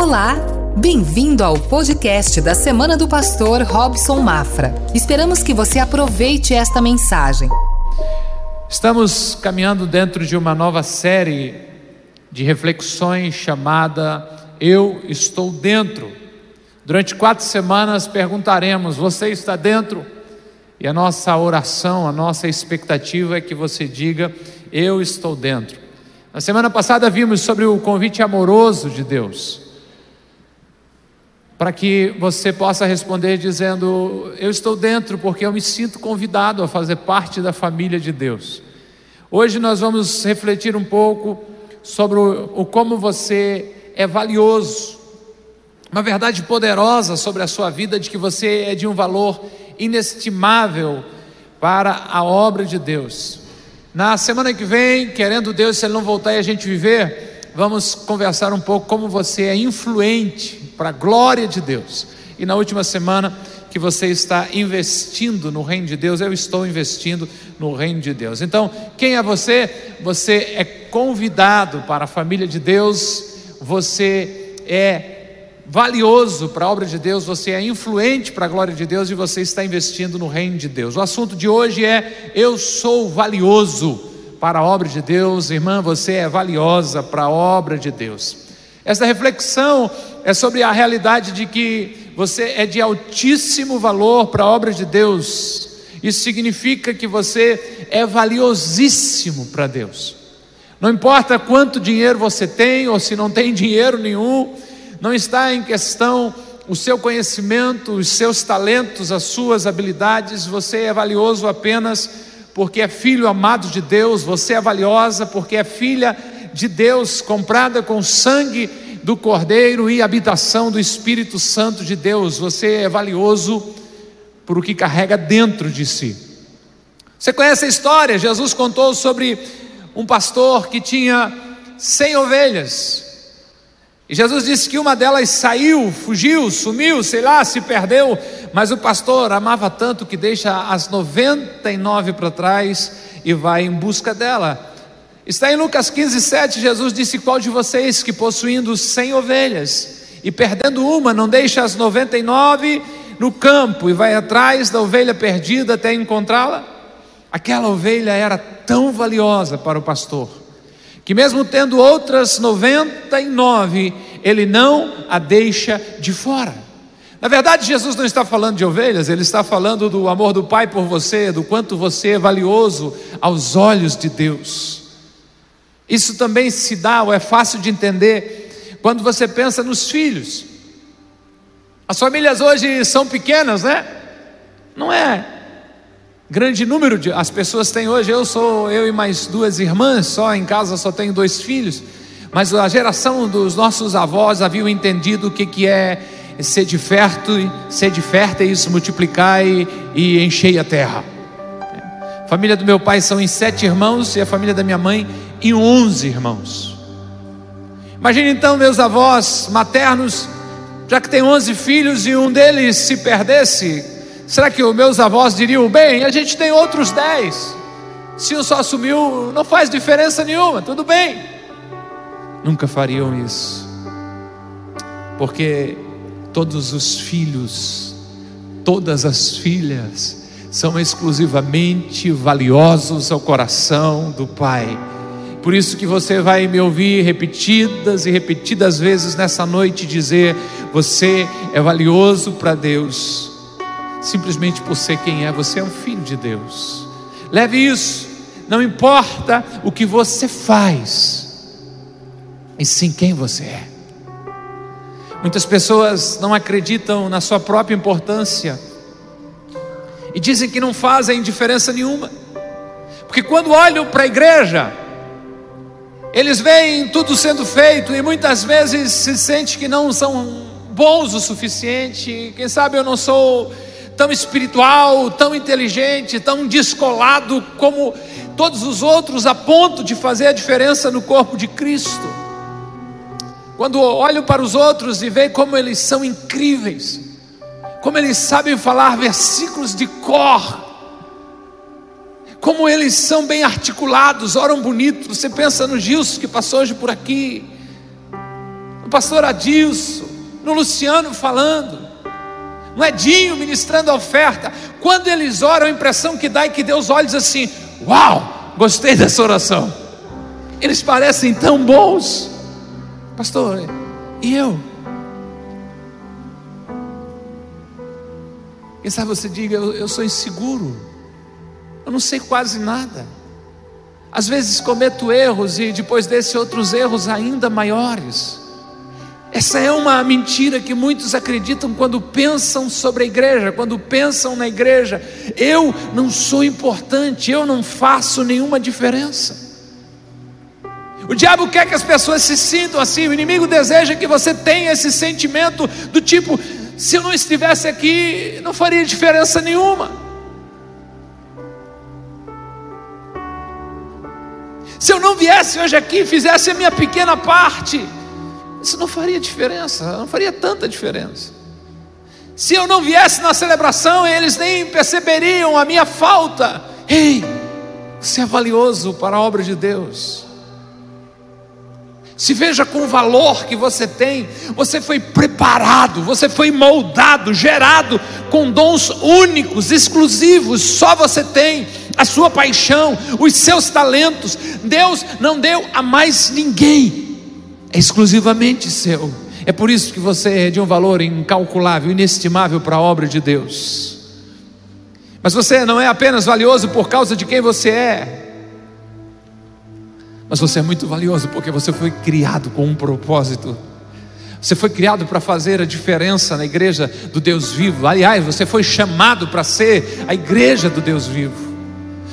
Olá, bem-vindo ao podcast da Semana do Pastor Robson Mafra. Esperamos que você aproveite esta mensagem. Estamos caminhando dentro de uma nova série de reflexões chamada Eu Estou Dentro. Durante quatro semanas perguntaremos: Você está dentro? E a nossa oração, a nossa expectativa é que você diga: Eu estou dentro. Na semana passada vimos sobre o convite amoroso de Deus para que você possa responder dizendo: Eu estou dentro porque eu me sinto convidado a fazer parte da família de Deus. Hoje nós vamos refletir um pouco sobre o, o como você é valioso, uma verdade poderosa sobre a sua vida de que você é de um valor inestimável para a obra de Deus. Na semana que vem, querendo Deus, se Ele não voltar e a gente viver, vamos conversar um pouco como você é influente para a glória de Deus. E na última semana, que você está investindo no reino de Deus, eu estou investindo no reino de Deus. Então, quem é você? Você é convidado para a família de Deus, você é valioso para a obra de Deus, você é influente para a glória de Deus e você está investindo no reino de Deus. O assunto de hoje é: eu sou valioso para a obra de Deus, irmã, você é valiosa para a obra de Deus. Essa reflexão é sobre a realidade de que você é de altíssimo valor para a obra de Deus. Isso significa que você é valiosíssimo para Deus. Não importa quanto dinheiro você tem ou se não tem dinheiro nenhum, não está em questão o seu conhecimento, os seus talentos, as suas habilidades, você é valioso apenas porque é filho amado de Deus, você é valiosa porque é filha de Deus, comprada com sangue do Cordeiro e habitação do Espírito Santo de Deus. Você é valioso por o que carrega dentro de si. Você conhece a história? Jesus contou sobre um pastor que tinha cem ovelhas. E Jesus disse que uma delas saiu, fugiu, sumiu, sei lá, se perdeu, mas o pastor amava tanto que deixa as 99 para trás e vai em busca dela. Está em Lucas 15, 7, Jesus disse: Qual de vocês que possuindo 100 ovelhas e perdendo uma, não deixa as 99 no campo e vai atrás da ovelha perdida até encontrá-la? Aquela ovelha era tão valiosa para o pastor que mesmo tendo outras 99, ele não a deixa de fora. Na verdade, Jesus não está falando de ovelhas, ele está falando do amor do Pai por você, do quanto você é valioso aos olhos de Deus. Isso também se dá, ou é fácil de entender, quando você pensa nos filhos. As famílias hoje são pequenas, né? Não é grande número de as pessoas têm hoje. Eu sou eu e mais duas irmãs só em casa só tenho dois filhos. Mas a geração dos nossos avós haviam entendido o que, que é ser de fértil, ser de férteis, multiplicar e, e encher a terra. A família do meu pai são em sete irmãos e a família da minha mãe em onze irmãos. Imagine então meus avós maternos, já que tem onze filhos e um deles se perdesse, Será que os meus avós diriam, bem, a gente tem outros dez. Se um só sumiu, não faz diferença nenhuma, tudo bem. Nunca fariam isso. Porque todos os filhos, todas as filhas, são exclusivamente valiosos ao coração do Pai. Por isso que você vai me ouvir repetidas e repetidas vezes nessa noite dizer: você é valioso para Deus simplesmente por ser quem é, você é um filho de Deus. Leve isso, não importa o que você faz, e sim quem você é. Muitas pessoas não acreditam na sua própria importância e dizem que não fazem diferença nenhuma, porque quando olham para a igreja, eles veem tudo sendo feito e muitas vezes se sente que não são bons o suficiente. Quem sabe eu não sou tão espiritual, tão inteligente, tão descolado como todos os outros, a ponto de fazer a diferença no corpo de Cristo. Quando olho para os outros e vejo como eles são incríveis, como eles sabem falar versículos de cor, como eles são bem articulados, oram bonito. Você pensa no Gilson que passou hoje por aqui, pastor Adilson, no Luciano falando, no Edinho ministrando a oferta. Quando eles oram, a impressão que dá é que Deus olha e diz assim: Uau, gostei dessa oração. Eles parecem tão bons, pastor, e eu? Quem sabe você diga, eu, eu sou inseguro, eu não sei quase nada. Às vezes cometo erros e depois desses outros erros ainda maiores. Essa é uma mentira que muitos acreditam quando pensam sobre a igreja, quando pensam na igreja. Eu não sou importante, eu não faço nenhuma diferença. O diabo quer que as pessoas se sintam assim, o inimigo deseja que você tenha esse sentimento do tipo: se eu não estivesse aqui, não faria diferença nenhuma. Se eu não viesse hoje aqui e fizesse a minha pequena parte, isso não faria diferença, não faria tanta diferença. Se eu não viesse na celebração, eles nem perceberiam a minha falta. Ei, você é valioso para a obra de Deus. Se veja com o valor que você tem, você foi preparado, você foi moldado, gerado com dons únicos, exclusivos, só você tem a sua paixão, os seus talentos. Deus não deu a mais ninguém, é exclusivamente seu. É por isso que você é de um valor incalculável, inestimável para a obra de Deus. Mas você não é apenas valioso por causa de quem você é, mas você é muito valioso porque você foi criado com um propósito. Você foi criado para fazer a diferença na igreja do Deus vivo. Aliás, você foi chamado para ser a igreja do Deus vivo.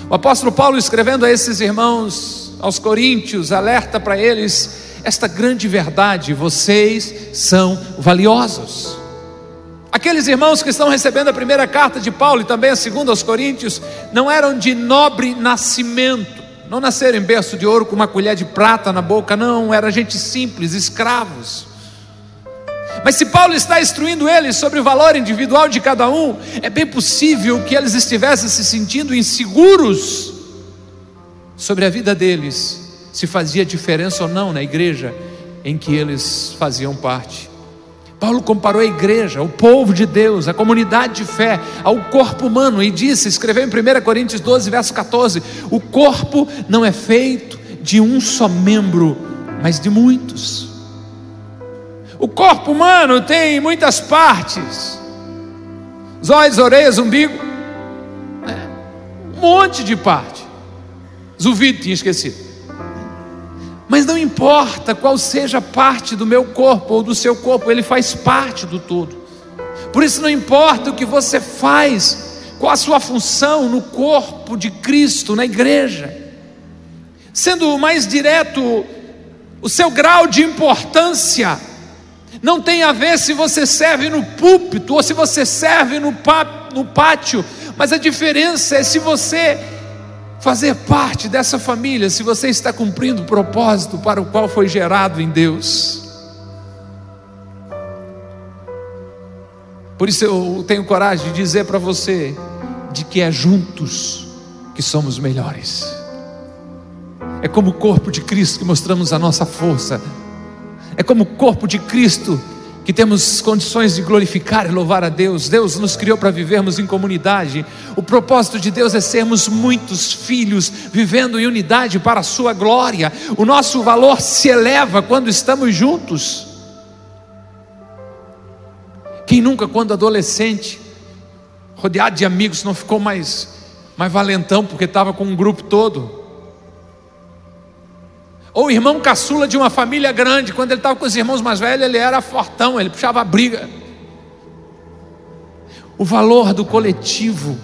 O apóstolo Paulo, escrevendo a esses irmãos, aos coríntios, alerta para eles esta grande verdade: vocês são valiosos. Aqueles irmãos que estão recebendo a primeira carta de Paulo e também a segunda aos Coríntios, não eram de nobre nascimento, não nasceram em berço de ouro com uma colher de prata na boca, não, era gente simples, escravos. Mas se Paulo está instruindo eles sobre o valor individual de cada um, é bem possível que eles estivessem se sentindo inseguros sobre a vida deles, se fazia diferença ou não na igreja em que eles faziam parte. Paulo comparou a igreja, o povo de Deus, a comunidade de fé, ao corpo humano e disse, escreveu em 1 Coríntios 12, verso 14: o corpo não é feito de um só membro, mas de muitos. O corpo humano tem muitas partes: olhos, orelhas, umbigo, né? um monte de parte. Zuvido tinha esquecido. Mas não importa qual seja a parte do meu corpo ou do seu corpo, ele faz parte do todo. Por isso não importa o que você faz, qual a sua função no corpo de Cristo, na igreja. Sendo mais direto, o seu grau de importância não tem a ver se você serve no púlpito ou se você serve no, no pátio, mas a diferença é se você fazer parte dessa família, se você está cumprindo o propósito para o qual foi gerado em Deus. Por isso eu tenho coragem de dizer para você de que é juntos que somos melhores. É como o corpo de Cristo que mostramos a nossa força é como o corpo de Cristo que temos condições de glorificar e louvar a Deus. Deus nos criou para vivermos em comunidade. O propósito de Deus é sermos muitos filhos vivendo em unidade para a sua glória. O nosso valor se eleva quando estamos juntos. Quem nunca, quando adolescente, rodeado de amigos, não ficou mais, mais valentão porque estava com um grupo todo? Ou irmão caçula de uma família grande, quando ele estava com os irmãos mais velhos, ele era fortão, ele puxava a briga. O valor do coletivo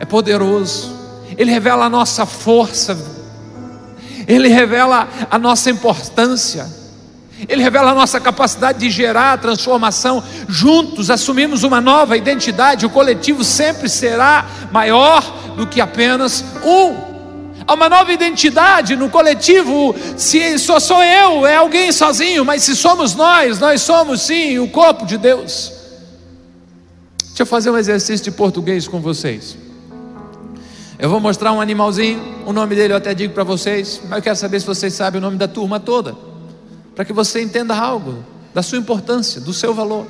é poderoso, ele revela a nossa força, ele revela a nossa importância, ele revela a nossa capacidade de gerar transformação. Juntos assumimos uma nova identidade, o coletivo sempre será maior do que apenas um. Há uma nova identidade no coletivo. Se só sou eu, é alguém sozinho, mas se somos nós, nós somos sim o corpo de Deus. Deixa eu fazer um exercício de português com vocês. Eu vou mostrar um animalzinho, o nome dele eu até digo para vocês, mas eu quero saber se vocês sabem o nome da turma toda. para que você entenda algo da sua importância, do seu valor.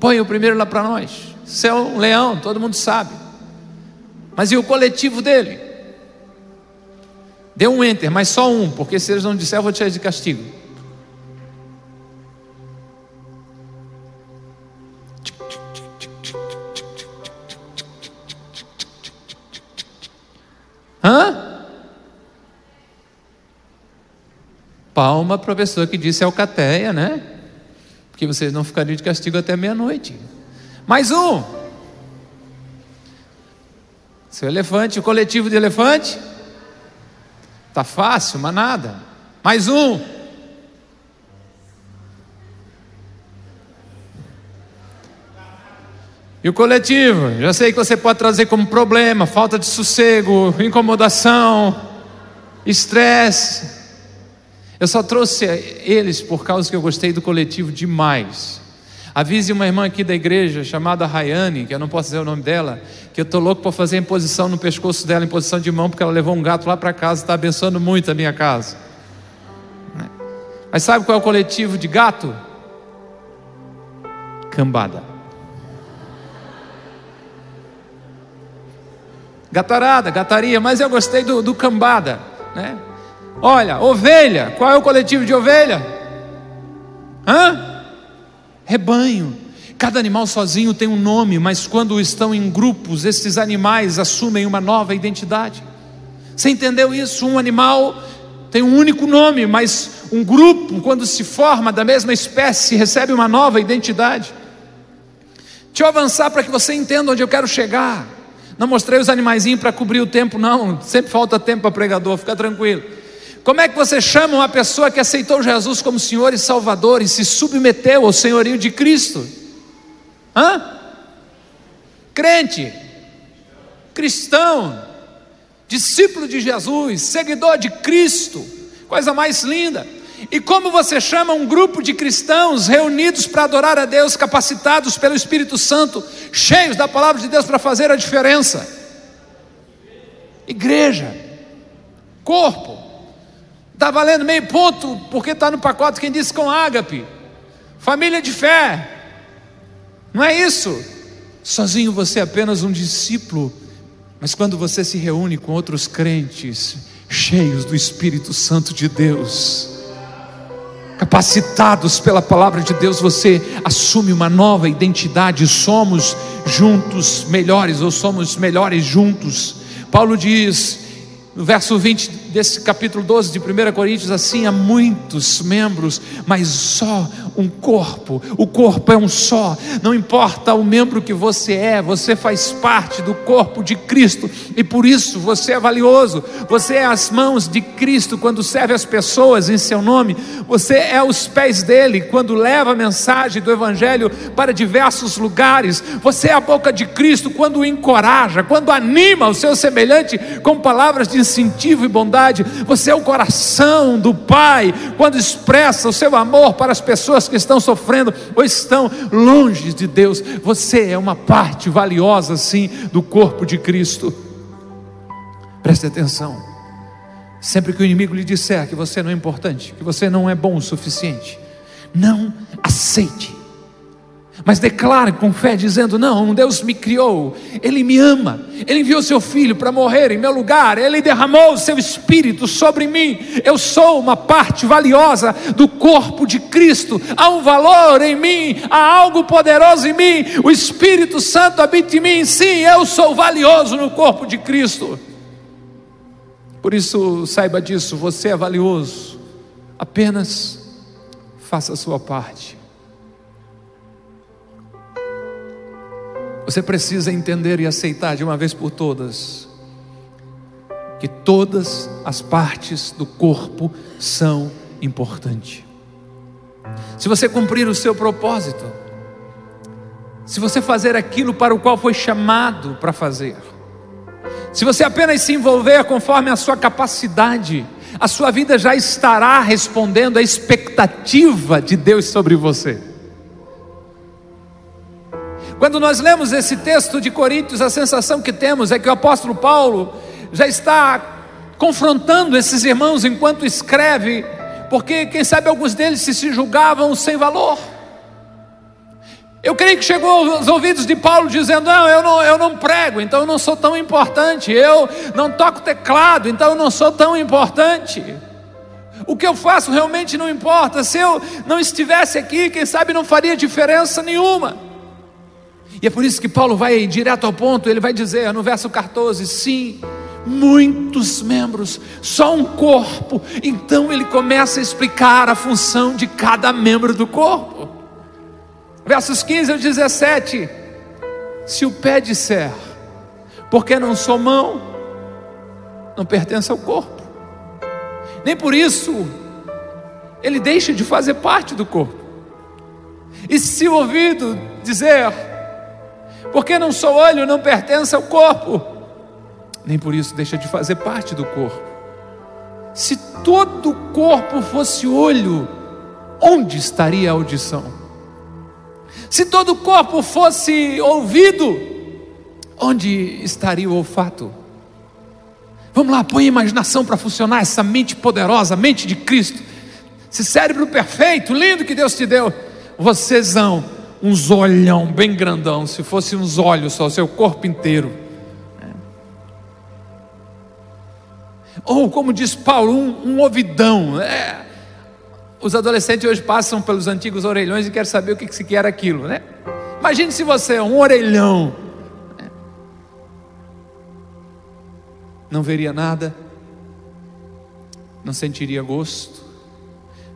Põe o primeiro lá para nós. Você é um leão, todo mundo sabe. Mas e o coletivo dele? Dê um enter, mas só um, porque se eles não disser, eu vou tirar de castigo. Hã? Palma para que disse Alcateia, né? Porque vocês não ficariam de castigo até meia-noite. Mais um. Seu elefante, o coletivo de elefante. Tá fácil, mas nada. Mais um. E o coletivo? Já sei que você pode trazer como problema falta de sossego, incomodação, estresse. Eu só trouxe eles por causa que eu gostei do coletivo demais. Avise uma irmã aqui da igreja chamada Rayane, que eu não posso dizer o nome dela, que eu estou louco para fazer imposição no pescoço dela, imposição de mão, porque ela levou um gato lá para casa e está abençoando muito a minha casa. Mas sabe qual é o coletivo de gato? Cambada. Gatarada, gataria, mas eu gostei do, do cambada, né? Olha, ovelha, qual é o coletivo de ovelha? Hã? Rebanho. Cada animal sozinho tem um nome, mas quando estão em grupos, esses animais assumem uma nova identidade. Você entendeu isso? Um animal tem um único nome, mas um grupo, quando se forma da mesma espécie, recebe uma nova identidade. Deixa eu avançar para que você entenda onde eu quero chegar. Não mostrei os animaizinhos para cobrir o tempo, não. Sempre falta tempo para pregador, fica tranquilo. Como é que você chama uma pessoa que aceitou Jesus como Senhor e Salvador e se submeteu ao senhorio de Cristo? Hã? Crente, cristão, discípulo de Jesus, seguidor de Cristo, coisa mais linda. E como você chama um grupo de cristãos reunidos para adorar a Deus, capacitados pelo Espírito Santo, cheios da palavra de Deus para fazer a diferença? Igreja, corpo, está valendo meio ponto, porque está no pacote quem disse com ágape, família de fé, não é isso? Sozinho você é apenas um discípulo, mas quando você se reúne com outros crentes, cheios do Espírito Santo de Deus, capacitados pela palavra de Deus, você assume uma nova identidade. Somos juntos melhores, ou somos melhores juntos. Paulo diz no verso 20 desse capítulo 12 de 1 Coríntios, assim: há muitos membros, mas só um corpo. O corpo é um só. Não importa o membro que você é, você faz parte do corpo de Cristo e por isso você é valioso. Você é as mãos de Cristo quando serve as pessoas em seu nome. Você é os pés dele quando leva a mensagem do Evangelho para diversos lugares. Você é a boca de Cristo quando o encoraja, quando anima o seu semelhante com palavras de incentivo e bondade. Você é o coração do Pai quando expressa o seu amor para as pessoas que estão sofrendo ou estão longe de Deus. Você é uma parte valiosa, sim, do corpo de Cristo. Preste atenção. Sempre que o inimigo lhe disser que você não é importante, que você não é bom o suficiente, não aceite mas declare com fé, dizendo: Não, Deus me criou, Ele me ama, Ele enviou seu filho para morrer em meu lugar, Ele derramou o seu espírito sobre mim. Eu sou uma parte valiosa do corpo de Cristo, há um valor em mim, há algo poderoso em mim, o Espírito Santo habita em mim. Sim, eu sou valioso no corpo de Cristo. Por isso, saiba disso, você é valioso, apenas faça a sua parte. Você precisa entender e aceitar de uma vez por todas que todas as partes do corpo são importantes. Se você cumprir o seu propósito, se você fazer aquilo para o qual foi chamado para fazer, se você apenas se envolver conforme a sua capacidade, a sua vida já estará respondendo à expectativa de Deus sobre você. Quando nós lemos esse texto de Coríntios, a sensação que temos é que o apóstolo Paulo já está confrontando esses irmãos enquanto escreve Porque, quem sabe, alguns deles se, julgavam sem valor. Eu creio que chegou aos ouvidos de Paulo dizendo: Não, eu não, eu não prego, então eu não sou tão importante. Eu não toco teclado, então eu não sou tão importante. O que eu faço realmente não importa. Se eu não estivesse aqui, quem sabe não faria diferença nenhuma. E é por isso que Paulo vai direto ao ponto, ele vai dizer no verso 14: sim, muitos membros, só um corpo. Então ele começa a explicar a função de cada membro do corpo versos 15 ao 17: Se o pé disser, porque não sou mão, não pertence ao corpo, nem por isso ele deixa de fazer parte do corpo. E se o ouvido dizer, porque não sou olho, não pertence ao corpo, nem por isso deixa de fazer parte do corpo. Se todo o corpo fosse olho, onde estaria a audição? Se todo o corpo fosse ouvido, onde estaria o olfato? Vamos lá, põe a imaginação para funcionar, essa mente poderosa, mente de Cristo, esse cérebro perfeito, lindo que Deus te deu. Vocês são uns olhão bem grandão, se fosse uns olhos só, seu corpo inteiro. Ou como diz Paulo, um, um ouvidão. É, os adolescentes hoje passam pelos antigos orelhões e querem saber o que, se quer aquilo, né? Imagine se você é um orelhão. Né? Não veria nada, não sentiria gosto,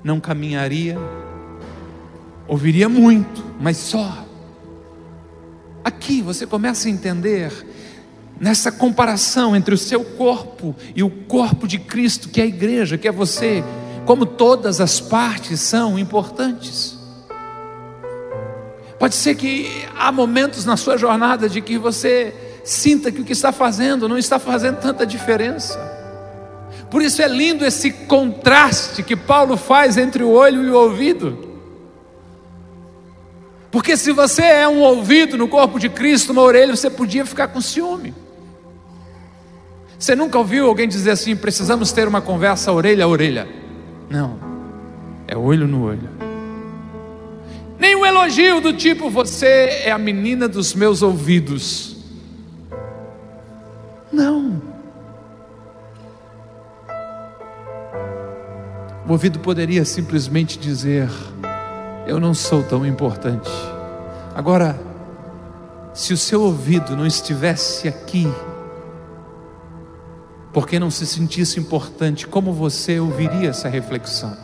não caminharia, ouviria muito, mas só. Aqui você começa a entender nessa comparação entre o seu corpo e o corpo de Cristo, que é a igreja, que é você como todas as partes são importantes. Pode ser que há momentos na sua jornada de que você sinta que o que está fazendo não está fazendo tanta diferença. Por isso é lindo esse contraste que Paulo faz entre o olho e o ouvido. Porque se você é um ouvido no corpo de Cristo, uma orelha, você podia ficar com ciúme. Você nunca ouviu alguém dizer assim: precisamos ter uma conversa orelha a orelha? Não. É olho no olho. Nem um elogio do tipo você é a menina dos meus ouvidos. Não. O ouvido poderia simplesmente dizer: Eu não sou tão importante. Agora, se o seu ouvido não estivesse aqui, porque não se sentisse importante, como você ouviria essa reflexão?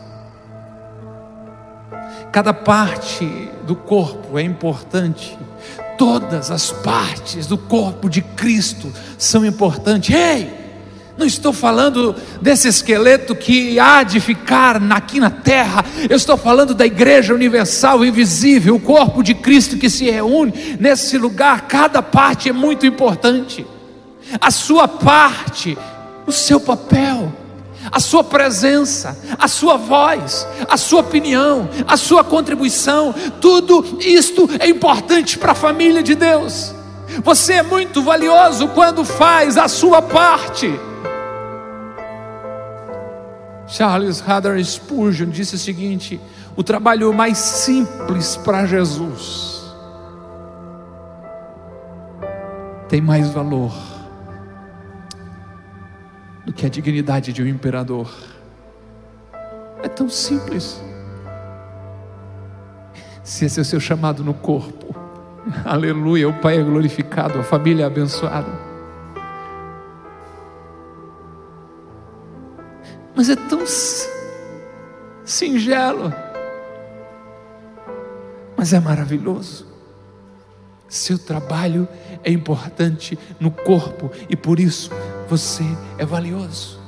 Cada parte do corpo é importante, todas as partes do corpo de Cristo são importantes. Ei! Não estou falando desse esqueleto que há de ficar aqui na terra, eu estou falando da igreja universal, invisível, o corpo de Cristo que se reúne nesse lugar, cada parte é muito importante. A sua parte o seu papel, a sua presença, a sua voz, a sua opinião, a sua contribuição, tudo isto é importante para a família de Deus. Você é muito valioso quando faz a sua parte. Charles Haddon Spurgeon disse o seguinte: o trabalho mais simples para Jesus tem mais valor do que a dignidade de um imperador. É tão simples. Se esse é o seu chamado no corpo, aleluia, o Pai é glorificado, a família é abençoada. Mas é tão singelo, mas é maravilhoso. Seu trabalho é importante no corpo e por isso você é valioso.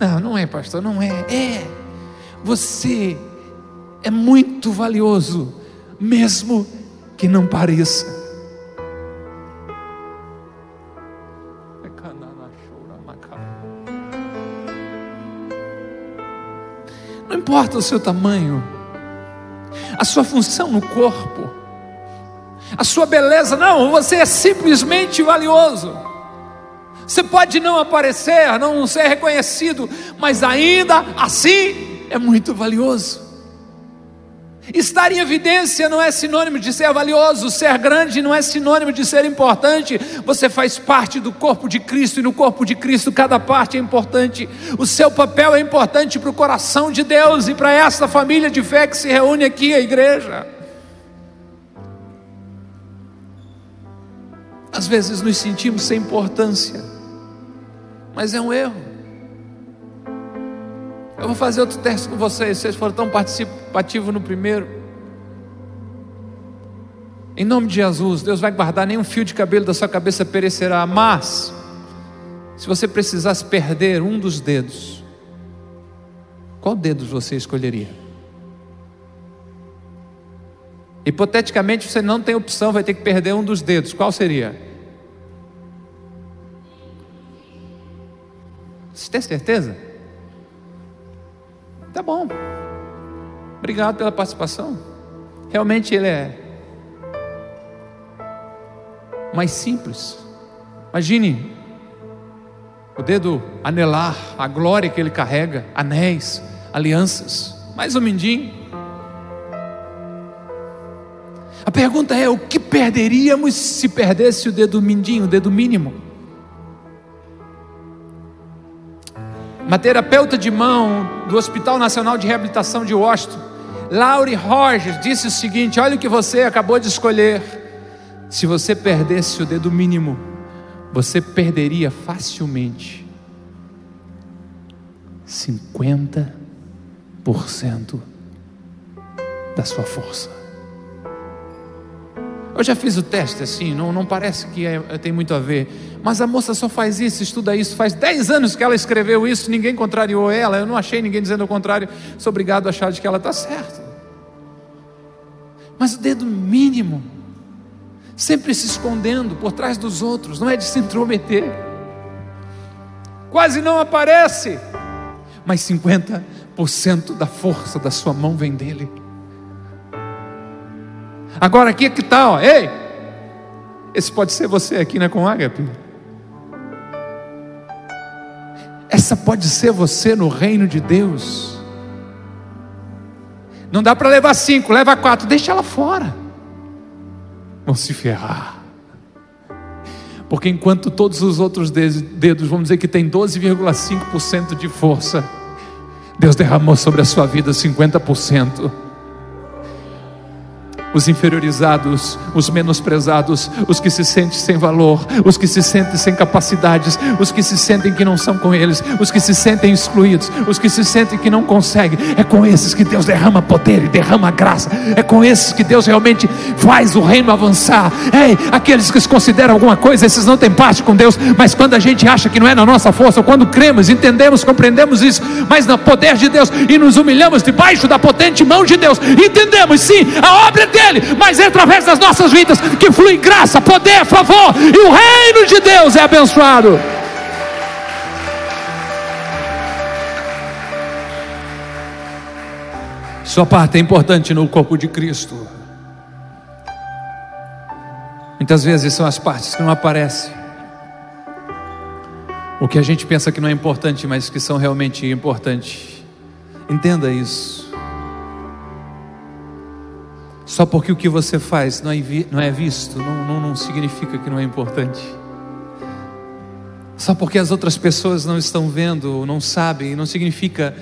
Não, não é, pastor, não é. É. Você é muito valioso, mesmo que não pareça. Importa o seu tamanho, a sua função no corpo a sua beleza, não, você é simplesmente valioso. Você pode não aparecer, não ser reconhecido, mas ainda assim é muito valioso. Estar em evidência não é sinônimo de ser valioso, ser grande não é sinônimo de ser importante. Você faz parte do corpo de Cristo e no corpo de Cristo cada parte é importante. O seu papel é importante para o coração de Deus e para esta família de fé que se reúne aqui, a igreja. Às vezes nos sentimos sem importância, mas é um erro. Eu vou fazer outro teste com vocês. Vocês foram tão participativos no primeiro. Em nome de Jesus, Deus vai guardar nenhum fio de cabelo da sua cabeça perecerá. Mas, se você precisasse perder um dos dedos, qual dedo você escolheria? Hipoteticamente, você não tem opção, vai ter que perder um dos dedos. Qual seria? Você tem certeza? Tá bom. Obrigado pela participação. Realmente ele é mais simples. Imagine o dedo anelar a glória que ele carrega, anéis, alianças, mais um mindinho. A pergunta é: o que perderíamos se perdesse o dedo mindinho, o dedo mínimo? Uma terapeuta de mão do Hospital Nacional de Reabilitação de Washington, Laurie Rogers, disse o seguinte: Olha o que você acabou de escolher. Se você perdesse o dedo mínimo, você perderia facilmente 50% da sua força. Eu já fiz o teste assim, não, não parece que é, tem muito a ver. Mas a moça só faz isso, estuda isso. Faz 10 anos que ela escreveu isso, ninguém contrariou ela. Eu não achei ninguém dizendo o contrário. Sou obrigado a achar de que ela está certa. Mas o dedo mínimo, sempre se escondendo por trás dos outros, não é de se intrometer. Quase não aparece, mas 50% da força da sua mão vem dele. Agora aqui é que tal? Tá, ei, esse pode ser você aqui, né, com ágape. Essa pode ser você no reino de Deus. Não dá para levar cinco, leva quatro, deixa ela fora. Vão se ferrar. Porque enquanto todos os outros dedos, vamos dizer que tem 12,5% de força, Deus derramou sobre a sua vida 50% os inferiorizados, os menosprezados, os que se sentem sem valor, os que se sentem sem capacidades, os que se sentem que não são com eles, os que se sentem excluídos, os que se sentem que não conseguem. É com esses que Deus derrama poder e derrama graça. É com esses que Deus realmente faz o reino avançar. Ei, aqueles que se consideram alguma coisa, esses não têm parte com Deus, mas quando a gente acha que não é na nossa força, quando cremos, entendemos, compreendemos isso, mas no poder de Deus e nos humilhamos debaixo da potente mão de Deus, entendemos sim, a obra é dele dele, mas é através das nossas vidas que flui graça, poder, favor, e o reino de Deus é abençoado. Sua parte é importante no corpo de Cristo. Muitas vezes são as partes que não aparecem. O que a gente pensa que não é importante, mas que são realmente importantes. Entenda isso. Só porque o que você faz não é, não é visto, não, não, não significa que não é importante. Só porque as outras pessoas não estão vendo, não sabem, não significa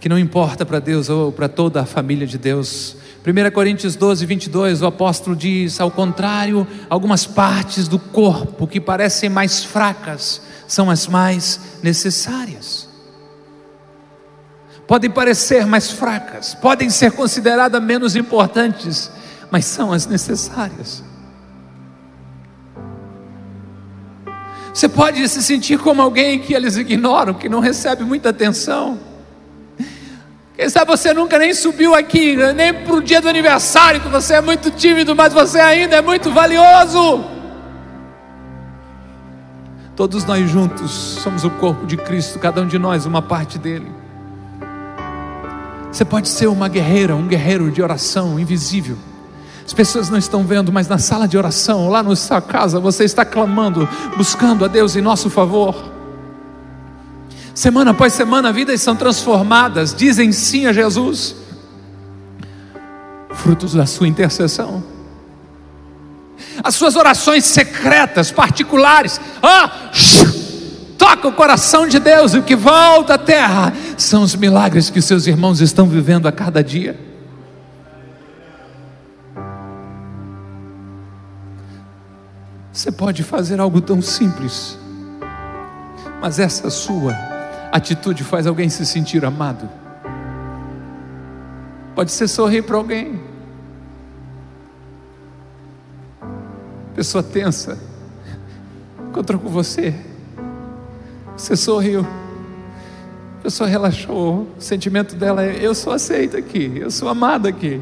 que não importa para Deus ou para toda a família de Deus. 1 Coríntios 12, 22, o apóstolo diz: ao contrário, algumas partes do corpo que parecem mais fracas são as mais necessárias podem parecer mais fracas, podem ser consideradas menos importantes, mas são as necessárias. Você pode se sentir como alguém que eles ignoram, que não recebe muita atenção. Quem sabe você nunca nem subiu aqui, nem para o dia do aniversário, que você é muito tímido, mas você ainda é muito valioso. Todos nós juntos somos o corpo de Cristo, cada um de nós uma parte dele. Você pode ser uma guerreira, um guerreiro de oração invisível. As pessoas não estão vendo, mas na sala de oração, lá na sua casa, você está clamando, buscando a Deus em nosso favor. Semana após semana, vidas são transformadas, dizem sim a Jesus, frutos da sua intercessão. As suas orações secretas, particulares, ah, toca o coração de Deus e o que volta à terra são os milagres que seus irmãos estão vivendo a cada dia. Você pode fazer algo tão simples, mas essa sua atitude faz alguém se sentir amado. Pode ser sorrir para alguém. Pessoa tensa, encontrou com você, você sorriu, pessoa relaxou, o sentimento dela é: eu sou aceita aqui, eu sou amada aqui.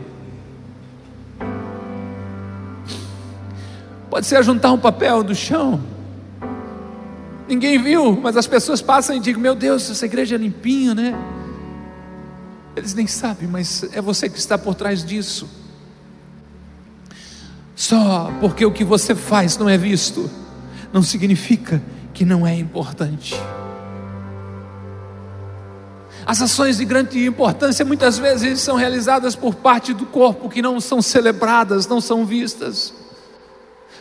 Pode ser juntar um papel do chão. Ninguém viu, mas as pessoas passam e dizem: Meu Deus, essa igreja é limpinha, né? Eles nem sabem, mas é você que está por trás disso. Só porque o que você faz não é visto, não significa que não é importante. As ações de grande importância muitas vezes são realizadas por parte do corpo que não são celebradas, não são vistas.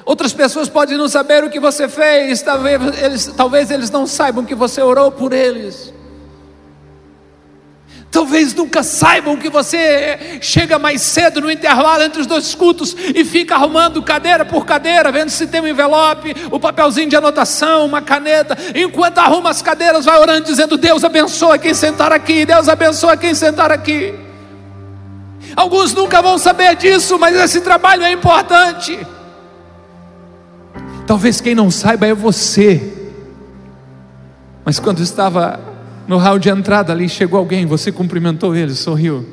Outras pessoas podem não saber o que você fez, talvez eles, talvez eles não saibam que você orou por eles. Talvez nunca saibam que você chega mais cedo no intervalo entre os dois cultos e fica arrumando cadeira por cadeira, vendo se tem um envelope, o um papelzinho de anotação, uma caneta. Enquanto arruma as cadeiras, vai orando, dizendo: Deus abençoa quem sentar aqui, Deus abençoa quem sentar aqui. Alguns nunca vão saber disso, mas esse trabalho é importante. Talvez quem não saiba é você. Mas quando estava no hall de entrada ali, chegou alguém, você cumprimentou ele, sorriu.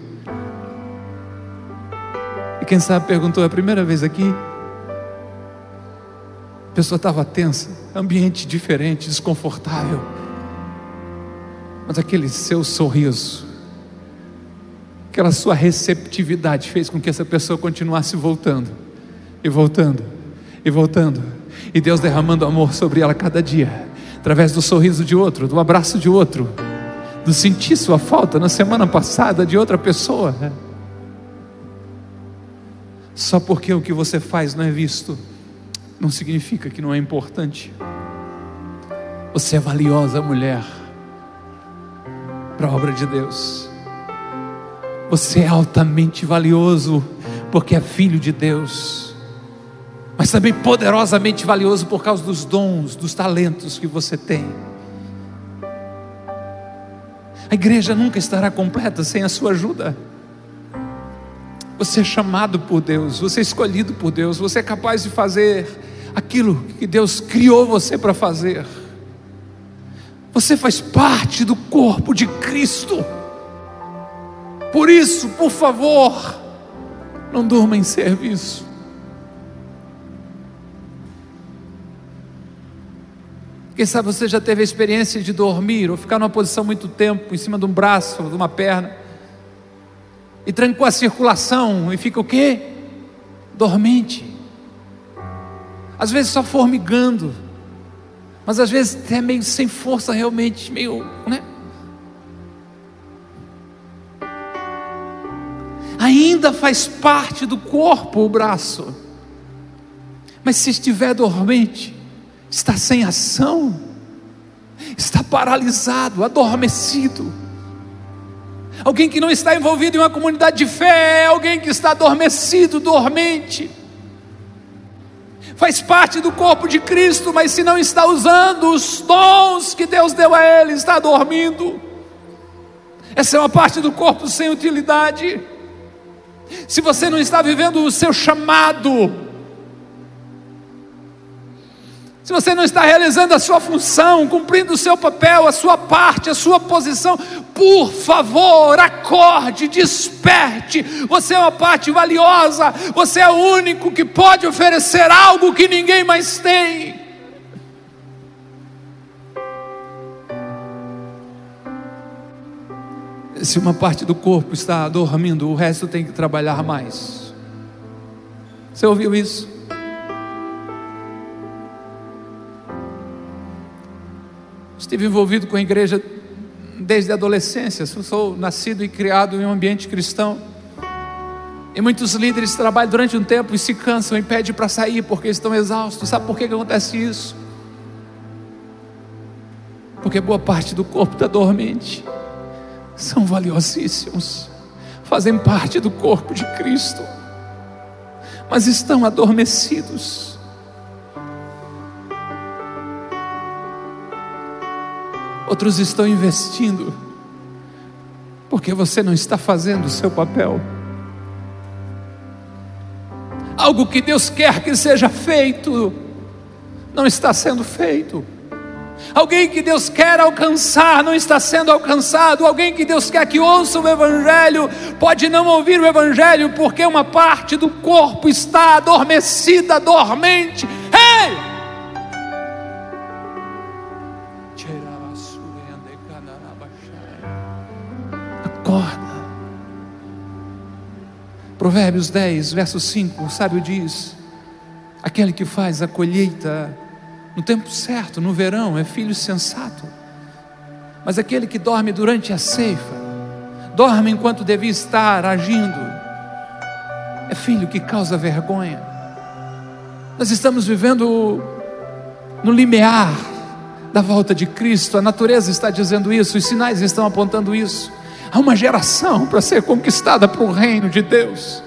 E quem sabe perguntou: é a primeira vez aqui? A pessoa estava tensa, ambiente diferente, desconfortável. Mas aquele seu sorriso, aquela sua receptividade fez com que essa pessoa continuasse voltando, e voltando, e voltando e Deus derramando amor sobre ela cada dia, através do sorriso de outro, do abraço de outro, do sentir sua falta na semana passada de outra pessoa. Só porque o que você faz não é visto, não significa que não é importante. Você é valiosa, mulher, para a obra de Deus. Você é altamente valioso, porque é filho de Deus mas também poderosamente valioso por causa dos dons, dos talentos que você tem. A igreja nunca estará completa sem a sua ajuda. Você é chamado por Deus, você é escolhido por Deus, você é capaz de fazer aquilo que Deus criou você para fazer. Você faz parte do corpo de Cristo. Por isso, por favor, não durma em serviço. Quem sabe você já teve a experiência de dormir ou ficar numa posição muito tempo em cima de um braço, de uma perna, e trancou a circulação e fica o quê? Dormente. Às vezes só formigando, mas às vezes até meio sem força realmente, meio, né? Ainda faz parte do corpo o braço, mas se estiver dormente, está sem ação, está paralisado, adormecido. Alguém que não está envolvido em uma comunidade de fé é alguém que está adormecido, dormente. Faz parte do corpo de Cristo, mas se não está usando os dons que Deus deu a ele, está dormindo. Essa é uma parte do corpo sem utilidade. Se você não está vivendo o seu chamado, se você não está realizando a sua função, cumprindo o seu papel, a sua parte, a sua posição, por favor, acorde, desperte. Você é uma parte valiosa, você é o único que pode oferecer algo que ninguém mais tem. Se uma parte do corpo está dormindo, o resto tem que trabalhar mais. Você ouviu isso? Estive envolvido com a igreja desde a adolescência. Sou nascido e criado em um ambiente cristão. E muitos líderes trabalham durante um tempo e se cansam e pedem para sair porque estão exaustos. Sabe por que acontece isso? Porque boa parte do corpo está dormente. São valiosíssimos. Fazem parte do corpo de Cristo. Mas estão adormecidos. Outros estão investindo, porque você não está fazendo o seu papel. Algo que Deus quer que seja feito, não está sendo feito. Alguém que Deus quer alcançar não está sendo alcançado. Alguém que Deus quer que ouça o Evangelho pode não ouvir o Evangelho porque uma parte do corpo está adormecida, dormente. Acorda. Provérbios 10, verso 5, o sábio diz: Aquele que faz a colheita no tempo certo, no verão, é filho sensato. Mas aquele que dorme durante a ceifa, dorme enquanto devia estar agindo, é filho que causa vergonha. Nós estamos vivendo no limiar da volta de Cristo, a natureza está dizendo isso, os sinais estão apontando isso. Há uma geração para ser conquistada para o reino de Deus.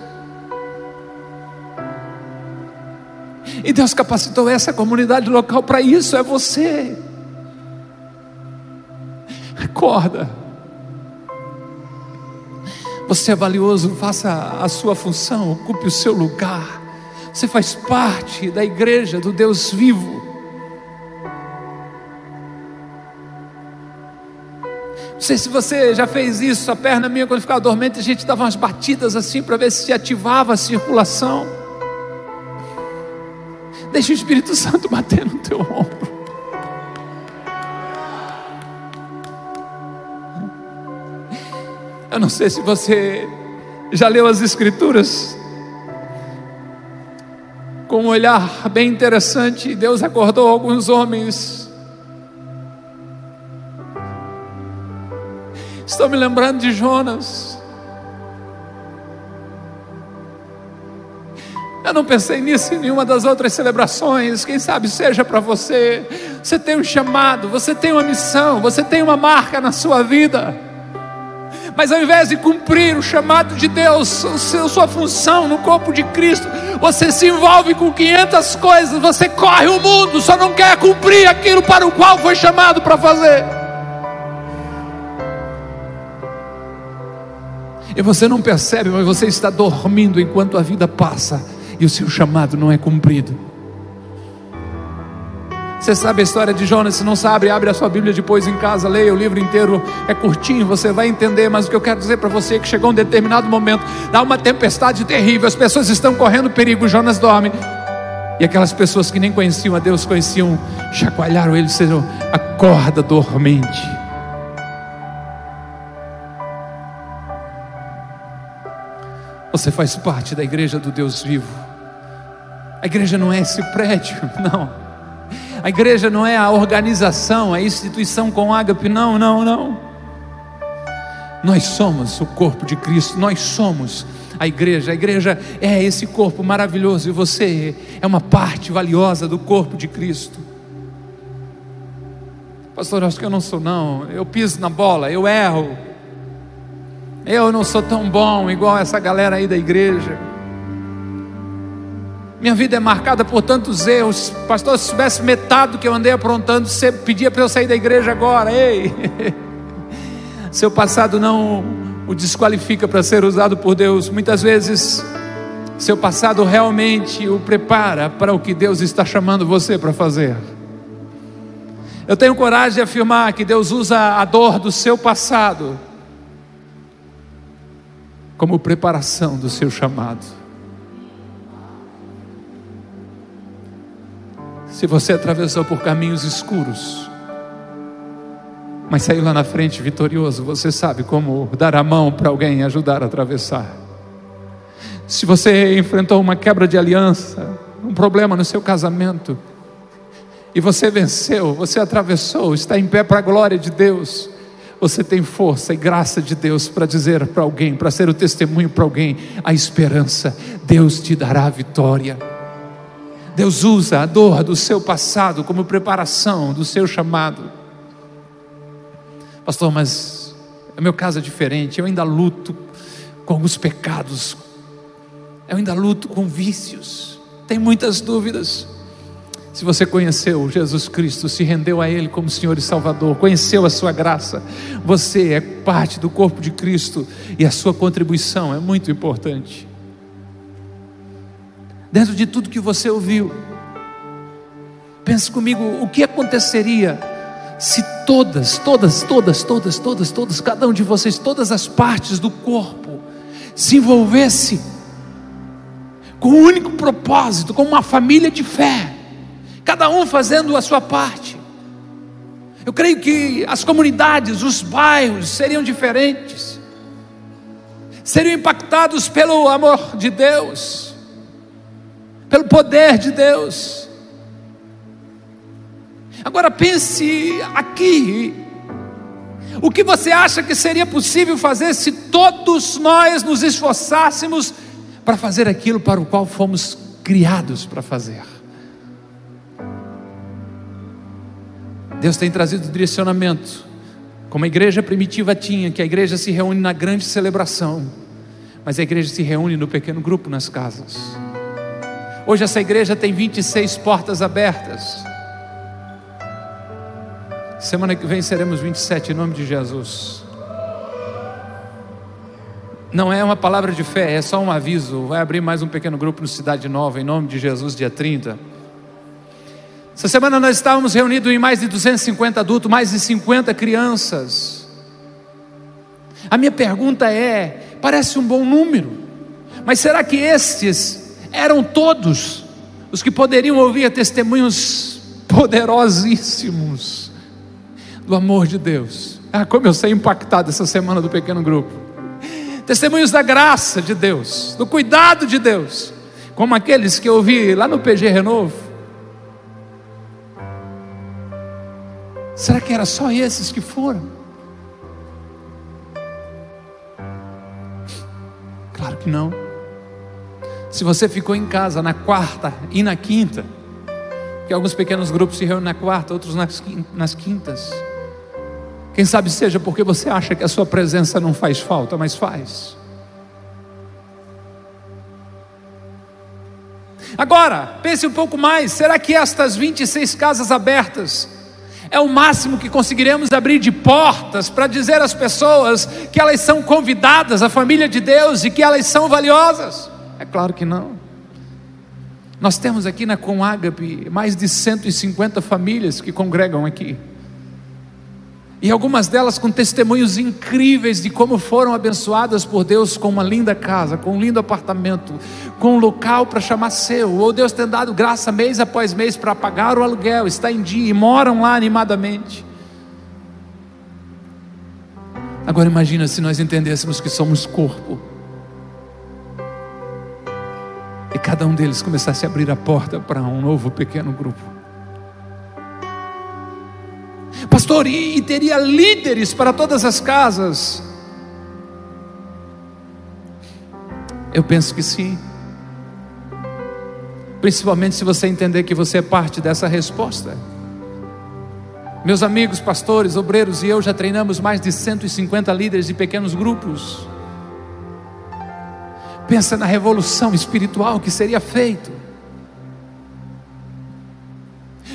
E Deus capacitou essa comunidade local para isso, é você. Acorda. Você é valioso, faça a sua função, ocupe o seu lugar. Você faz parte da igreja do Deus vivo. Não sei se você já fez isso, a perna minha quando ficava dormente, a gente dava umas batidas assim para ver se ativava a circulação. Deixa o Espírito Santo bater no teu ombro. Eu não sei se você já leu as Escrituras com um olhar bem interessante. Deus acordou alguns homens. Estou me lembrando de Jonas. Eu não pensei nisso em nenhuma das outras celebrações. Quem sabe seja para você. Você tem um chamado, você tem uma missão, você tem uma marca na sua vida. Mas ao invés de cumprir o chamado de Deus, sua função no corpo de Cristo, você se envolve com 500 coisas, você corre o mundo, só não quer cumprir aquilo para o qual foi chamado para fazer. E você não percebe, mas você está dormindo enquanto a vida passa e o seu chamado não é cumprido. Você sabe a história de Jonas? Se não sabe, abre a sua Bíblia depois em casa, leia o livro inteiro, é curtinho, você vai entender. Mas o que eu quero dizer para você é que chegou um determinado momento, dá uma tempestade terrível, as pessoas estão correndo perigo, Jonas dorme. E aquelas pessoas que nem conheciam a Deus, conheciam, chacoalharam ele, disseram: acorda dormente. Você faz parte da igreja do Deus vivo. A igreja não é esse prédio, não. A igreja não é a organização, a instituição com ágape, não, não, não. Nós somos o corpo de Cristo, nós somos a igreja. A igreja é esse corpo maravilhoso e você é uma parte valiosa do corpo de Cristo. Pastor, acho que eu não sou, não. Eu piso na bola, eu erro. Eu não sou tão bom igual essa galera aí da igreja. Minha vida é marcada por tantos erros. Pastor, se soubesse metade do que eu andei aprontando, você pedia para eu sair da igreja agora. Ei! Seu passado não o desqualifica para ser usado por Deus. Muitas vezes, seu passado realmente o prepara para o que Deus está chamando você para fazer. Eu tenho coragem de afirmar que Deus usa a dor do seu passado como preparação do seu chamado. Se você atravessou por caminhos escuros, mas saiu lá na frente vitorioso, você sabe como dar a mão para alguém e ajudar a atravessar. Se você enfrentou uma quebra de aliança, um problema no seu casamento, e você venceu, você atravessou, está em pé para a glória de Deus, você tem força e graça de Deus para dizer para alguém, para ser o testemunho para alguém, a esperança, Deus te dará vitória. Deus usa a dor do seu passado como preparação do seu chamado. Pastor, mas o meu caso é diferente, eu ainda luto com alguns pecados, eu ainda luto com vícios, tem muitas dúvidas. Se você conheceu Jesus Cristo, se rendeu a Ele como Senhor e Salvador, conheceu a Sua graça, você é parte do corpo de Cristo e a sua contribuição é muito importante. Dentro de tudo que você ouviu, pense comigo: o que aconteceria se todas, todas, todas, todas, todas, todas, cada um de vocês, todas as partes do corpo se envolvesse com um único propósito, como uma família de fé, cada um fazendo a sua parte. Eu creio que as comunidades, os bairros seriam diferentes, seriam impactados pelo amor de Deus, pelo poder de Deus. Agora pense aqui, o que você acha que seria possível fazer se todos nós nos esforçássemos para fazer aquilo para o qual fomos criados para fazer. Deus tem trazido direcionamento, como a igreja primitiva tinha, que a igreja se reúne na grande celebração, mas a igreja se reúne no pequeno grupo nas casas. Hoje essa igreja tem 26 portas abertas. Semana que vem seremos 27 em nome de Jesus. Não é uma palavra de fé, é só um aviso. Vai abrir mais um pequeno grupo no Cidade Nova, em nome de Jesus, dia 30. Essa semana nós estávamos reunidos em mais de 250 adultos, mais de 50 crianças. A minha pergunta é: parece um bom número, mas será que estes eram todos os que poderiam ouvir testemunhos poderosíssimos do amor de Deus? Ah, como eu saí impactado essa semana do pequeno grupo testemunhos da graça de Deus, do cuidado de Deus, como aqueles que eu vi lá no PG Renovo. Será que era só esses que foram? Claro que não. Se você ficou em casa na quarta e na quinta, que alguns pequenos grupos se reúnem na quarta, outros nas quintas. Quem sabe seja porque você acha que a sua presença não faz falta, mas faz. Agora, pense um pouco mais: será que estas 26 casas abertas é o máximo que conseguiremos abrir de portas para dizer às pessoas que elas são convidadas à família de Deus e que elas são valiosas? É claro que não. Nós temos aqui na Comágape mais de 150 famílias que congregam aqui e algumas delas com testemunhos incríveis de como foram abençoadas por Deus com uma linda casa, com um lindo apartamento, com um local para chamar seu, ou Deus tem dado graça mês após mês para pagar o aluguel, está em dia e moram lá animadamente. Agora imagina se nós entendêssemos que somos corpo. E cada um deles começasse a abrir a porta para um novo pequeno grupo. Pastor, e, e teria líderes para todas as casas? Eu penso que sim. Principalmente se você entender que você é parte dessa resposta. Meus amigos, pastores, obreiros e eu já treinamos mais de 150 líderes de pequenos grupos. Pensa na revolução espiritual que seria feito.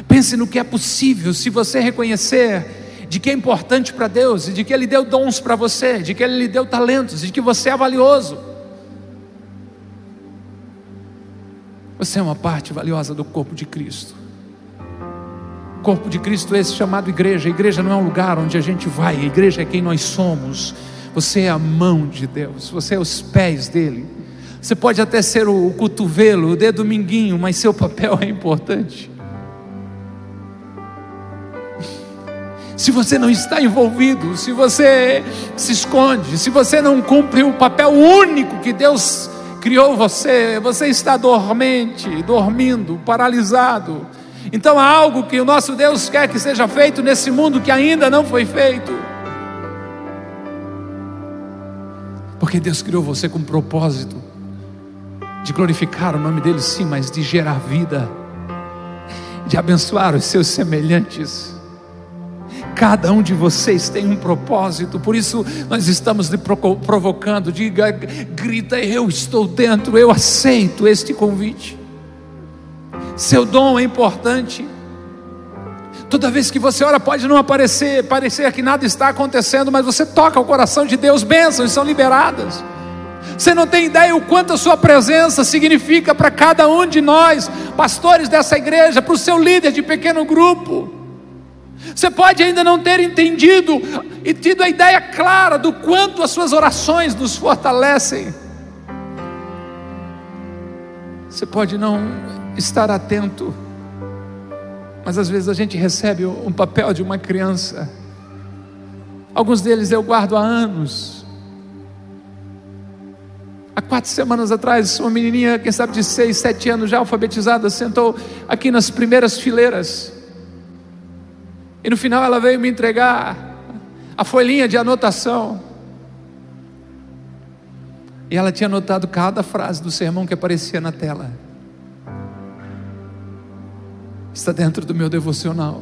Pense no que é possível se você reconhecer de que é importante para Deus, e de que Ele deu dons para você, de que Ele lhe deu talentos, de que você é valioso. Você é uma parte valiosa do corpo de Cristo. O corpo de Cristo é esse chamado igreja. A igreja não é um lugar onde a gente vai, a igreja é quem nós somos. Você é a mão de Deus, você é os pés dele. Você pode até ser o cotovelo, o dedo minguinho, mas seu papel é importante. Se você não está envolvido, se você se esconde, se você não cumpre o papel único que Deus criou você, você está dormente, dormindo, paralisado. Então há algo que o nosso Deus quer que seja feito nesse mundo que ainda não foi feito. Porque Deus criou você com propósito de glorificar o nome dele, sim, mas de gerar vida, de abençoar os seus semelhantes. Cada um de vocês tem um propósito, por isso nós estamos lhe provocando. Diga, grita, eu estou dentro, eu aceito este convite. Seu dom é importante. Toda vez que você ora, pode não aparecer, parecer que nada está acontecendo, mas você toca o coração de Deus, bênçãos são liberadas. Você não tem ideia o quanto a sua presença significa para cada um de nós, pastores dessa igreja, para o seu líder de pequeno grupo. Você pode ainda não ter entendido e tido a ideia clara do quanto as suas orações nos fortalecem. Você pode não estar atento, mas às vezes a gente recebe um papel de uma criança. Alguns deles eu guardo há anos. Há quatro semanas atrás, uma menininha, quem sabe de seis, sete anos já alfabetizada, sentou aqui nas primeiras fileiras. E no final ela veio me entregar a folhinha de anotação. E ela tinha anotado cada frase do sermão que aparecia na tela. Está dentro do meu devocional.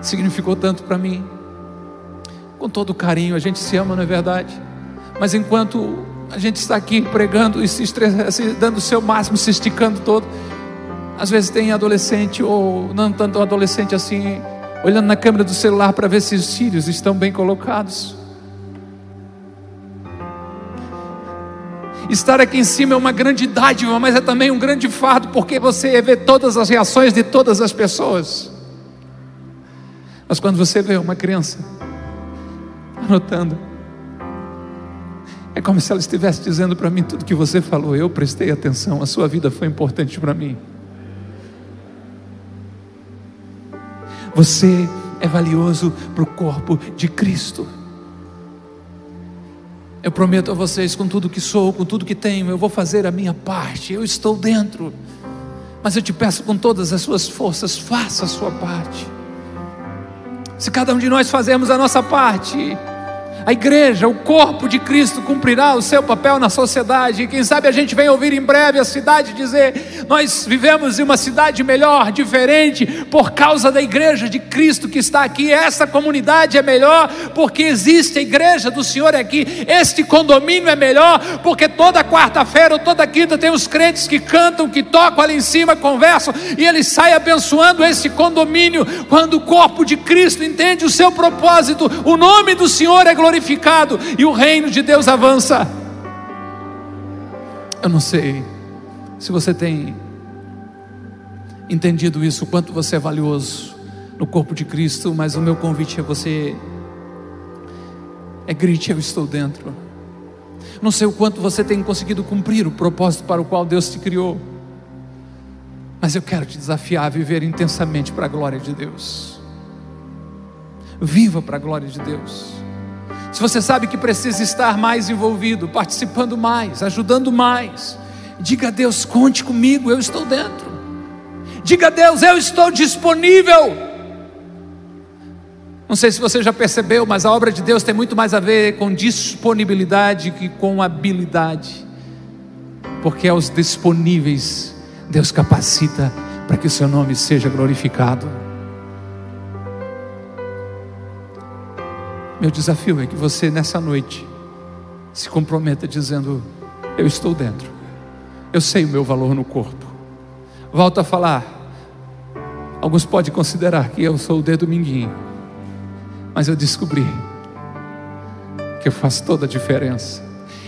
Significou tanto para mim. Com todo carinho, a gente se ama, não é verdade? Mas enquanto a gente está aqui pregando e se, dando o seu máximo, se esticando todo, às vezes tem adolescente, ou não tanto adolescente assim, olhando na câmera do celular para ver se os cílios estão bem colocados. Estar aqui em cima é uma grande dádiva, mas é também um grande fardo, porque você vê todas as reações de todas as pessoas. Mas quando você vê uma criança anotando, é como se ela estivesse dizendo para mim tudo que você falou. Eu prestei atenção, a sua vida foi importante para mim. Você é valioso para o corpo de Cristo. Eu prometo a vocês, com tudo que sou, com tudo que tenho, eu vou fazer a minha parte, eu estou dentro. Mas eu te peço com todas as suas forças, faça a sua parte. Se cada um de nós fazermos a nossa parte, a igreja, o corpo de Cristo cumprirá o seu papel na sociedade. E quem sabe a gente vem ouvir em breve a cidade dizer: Nós vivemos em uma cidade melhor, diferente, por causa da igreja de Cristo que está aqui. Essa comunidade é melhor porque existe a igreja do Senhor aqui. Este condomínio é melhor porque toda quarta-feira ou toda quinta tem os crentes que cantam, que tocam ali em cima, conversam e eles saem abençoando esse condomínio. Quando o corpo de Cristo entende o seu propósito, o nome do Senhor é glorificado glorificado e o reino de Deus avança. Eu não sei se você tem entendido isso, o quanto você é valioso no corpo de Cristo, mas o meu convite a você é grite, eu estou dentro. Não sei o quanto você tem conseguido cumprir o propósito para o qual Deus te criou, mas eu quero te desafiar a viver intensamente para a glória de Deus. Viva para a glória de Deus. Se você sabe que precisa estar mais envolvido, participando mais, ajudando mais, diga a Deus: conte comigo, eu estou dentro. Diga a Deus: eu estou disponível. Não sei se você já percebeu, mas a obra de Deus tem muito mais a ver com disponibilidade que com habilidade, porque aos disponíveis Deus capacita para que o seu nome seja glorificado. Meu desafio é que você nessa noite se comprometa dizendo: Eu estou dentro, eu sei o meu valor no corpo. Volto a falar. Alguns podem considerar que eu sou o dedo minguinho, mas eu descobri que eu faço toda a diferença.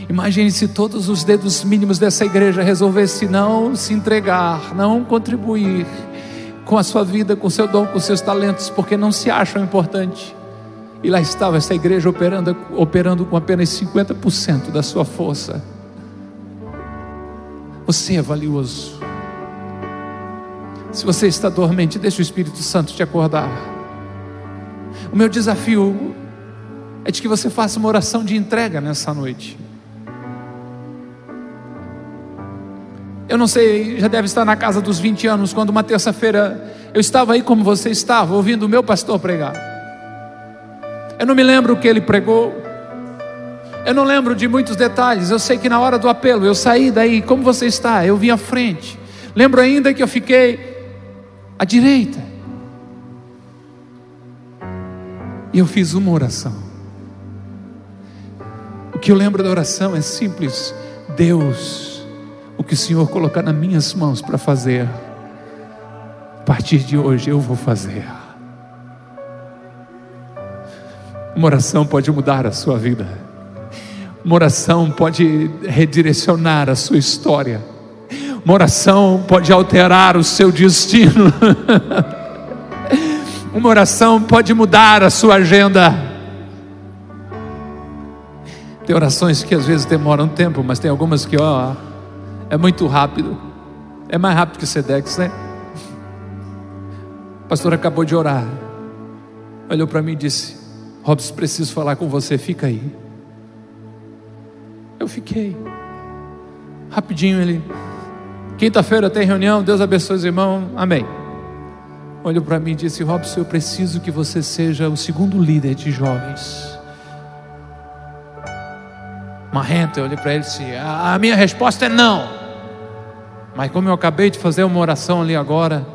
Imagine se todos os dedos mínimos dessa igreja resolvessem não se entregar, não contribuir com a sua vida, com o seu dom, com os seus talentos, porque não se acham importantes e lá estava essa igreja operando, operando com apenas 50% da sua força. Você é valioso. Se você está dormente, deixa o Espírito Santo te acordar. O meu desafio é de que você faça uma oração de entrega nessa noite. Eu não sei, já deve estar na casa dos 20 anos, quando uma terça-feira eu estava aí como você estava, ouvindo o meu pastor pregar. Eu não me lembro o que ele pregou, eu não lembro de muitos detalhes, eu sei que na hora do apelo eu saí daí, como você está, eu vim à frente. Lembro ainda que eu fiquei à direita. E eu fiz uma oração. O que eu lembro da oração é simples: Deus, o que o Senhor colocar nas minhas mãos para fazer, a partir de hoje eu vou fazer. Uma oração pode mudar a sua vida. Uma oração pode redirecionar a sua história. Uma oração pode alterar o seu destino. Uma oração pode mudar a sua agenda. Tem orações que às vezes demoram tempo, mas tem algumas que, ó, é muito rápido. É mais rápido que o Sedex, né? O pastor acabou de orar. Olhou para mim e disse: Robson, preciso falar com você, fica aí. Eu fiquei. Rapidinho ele. Quinta-feira tem reunião, Deus abençoe os irmãos, amém. Olhou para mim e disse: Robson, eu preciso que você seja o segundo líder de jovens. Marrento, eu olhei para ele e disse: a minha resposta é não. Mas como eu acabei de fazer uma oração ali agora,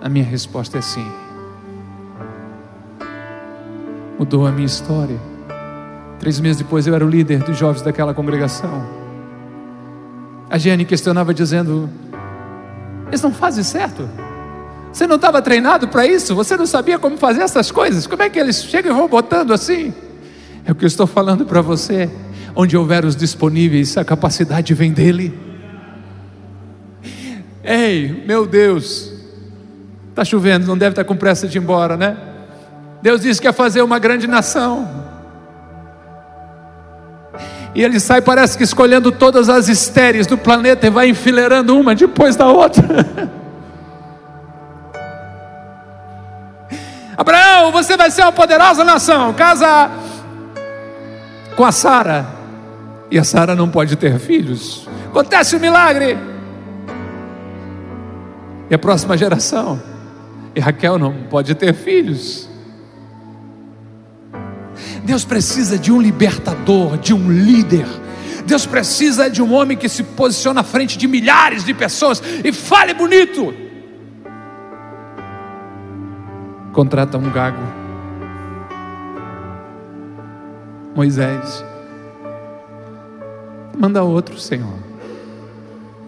a minha resposta é sim. Mudou a minha história. Três meses depois eu era o líder dos jovens daquela congregação. A Jenny questionava dizendo: Eles não fazem certo? Você não estava treinado para isso? Você não sabia como fazer essas coisas? Como é que eles chegam e vão botando assim? É o que eu estou falando para você. Onde houver os disponíveis, a capacidade vem dele. Ei, meu Deus, está chovendo, não deve estar tá com pressa de ir embora, né? Deus disse que ia fazer uma grande nação. E ele sai, parece que escolhendo todas as estéreis do planeta e vai enfileirando uma depois da outra. Abraão, você vai ser uma poderosa nação. Casa com a Sara. E a Sara não pode ter filhos. Acontece o um milagre. E a próxima geração. E Raquel não pode ter filhos. Deus precisa de um libertador, de um líder. Deus precisa de um homem que se posicione à frente de milhares de pessoas e fale bonito. Contrata um gago. Moisés. Manda outro, Senhor.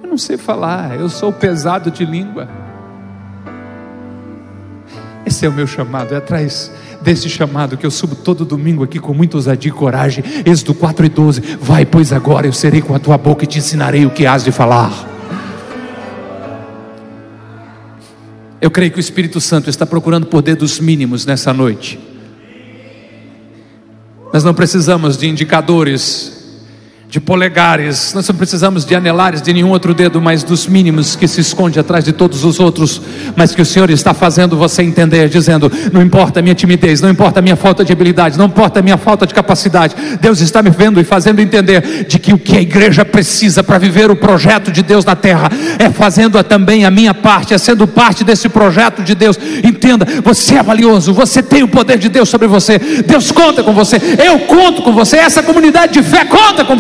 Eu não sei falar, eu sou pesado de língua. Esse é o meu chamado, é atrás desse chamado que eu subo todo domingo aqui com muita ousadia e coragem. Êxodo 4 e 12. Vai, pois agora eu serei com a tua boca e te ensinarei o que has de falar. Eu creio que o Espírito Santo está procurando por dedos mínimos nessa noite. Nós não precisamos de indicadores de polegares, nós não precisamos de anelares de nenhum outro dedo, mas dos mínimos que se esconde atrás de todos os outros, mas que o Senhor está fazendo você entender, dizendo: não importa a minha timidez, não importa a minha falta de habilidade, não importa a minha falta de capacidade, Deus está me vendo e fazendo entender de que o que a igreja precisa para viver o projeto de Deus na terra é fazendo também a minha parte, é sendo parte desse projeto de Deus. Entenda, você é valioso, você tem o poder de Deus sobre você, Deus conta com você, eu conto com você, essa comunidade de fé conta com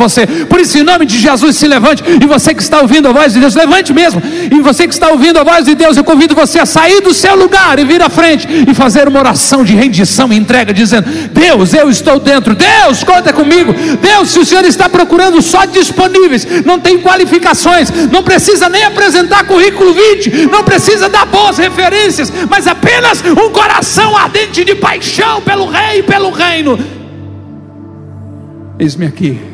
Por isso, em nome de Jesus, se levante. E você que está ouvindo a voz de Deus, levante mesmo. E você que está ouvindo a voz de Deus, eu convido você a sair do seu lugar e vir à frente e fazer uma oração de rendição e entrega, dizendo: Deus, eu estou dentro. Deus, conta comigo. Deus, se o Senhor está procurando só disponíveis, não tem qualificações, não precisa nem apresentar currículo 20, não precisa dar boas referências, mas apenas um coração ardente de paixão pelo Rei e pelo Reino. Eis-me aqui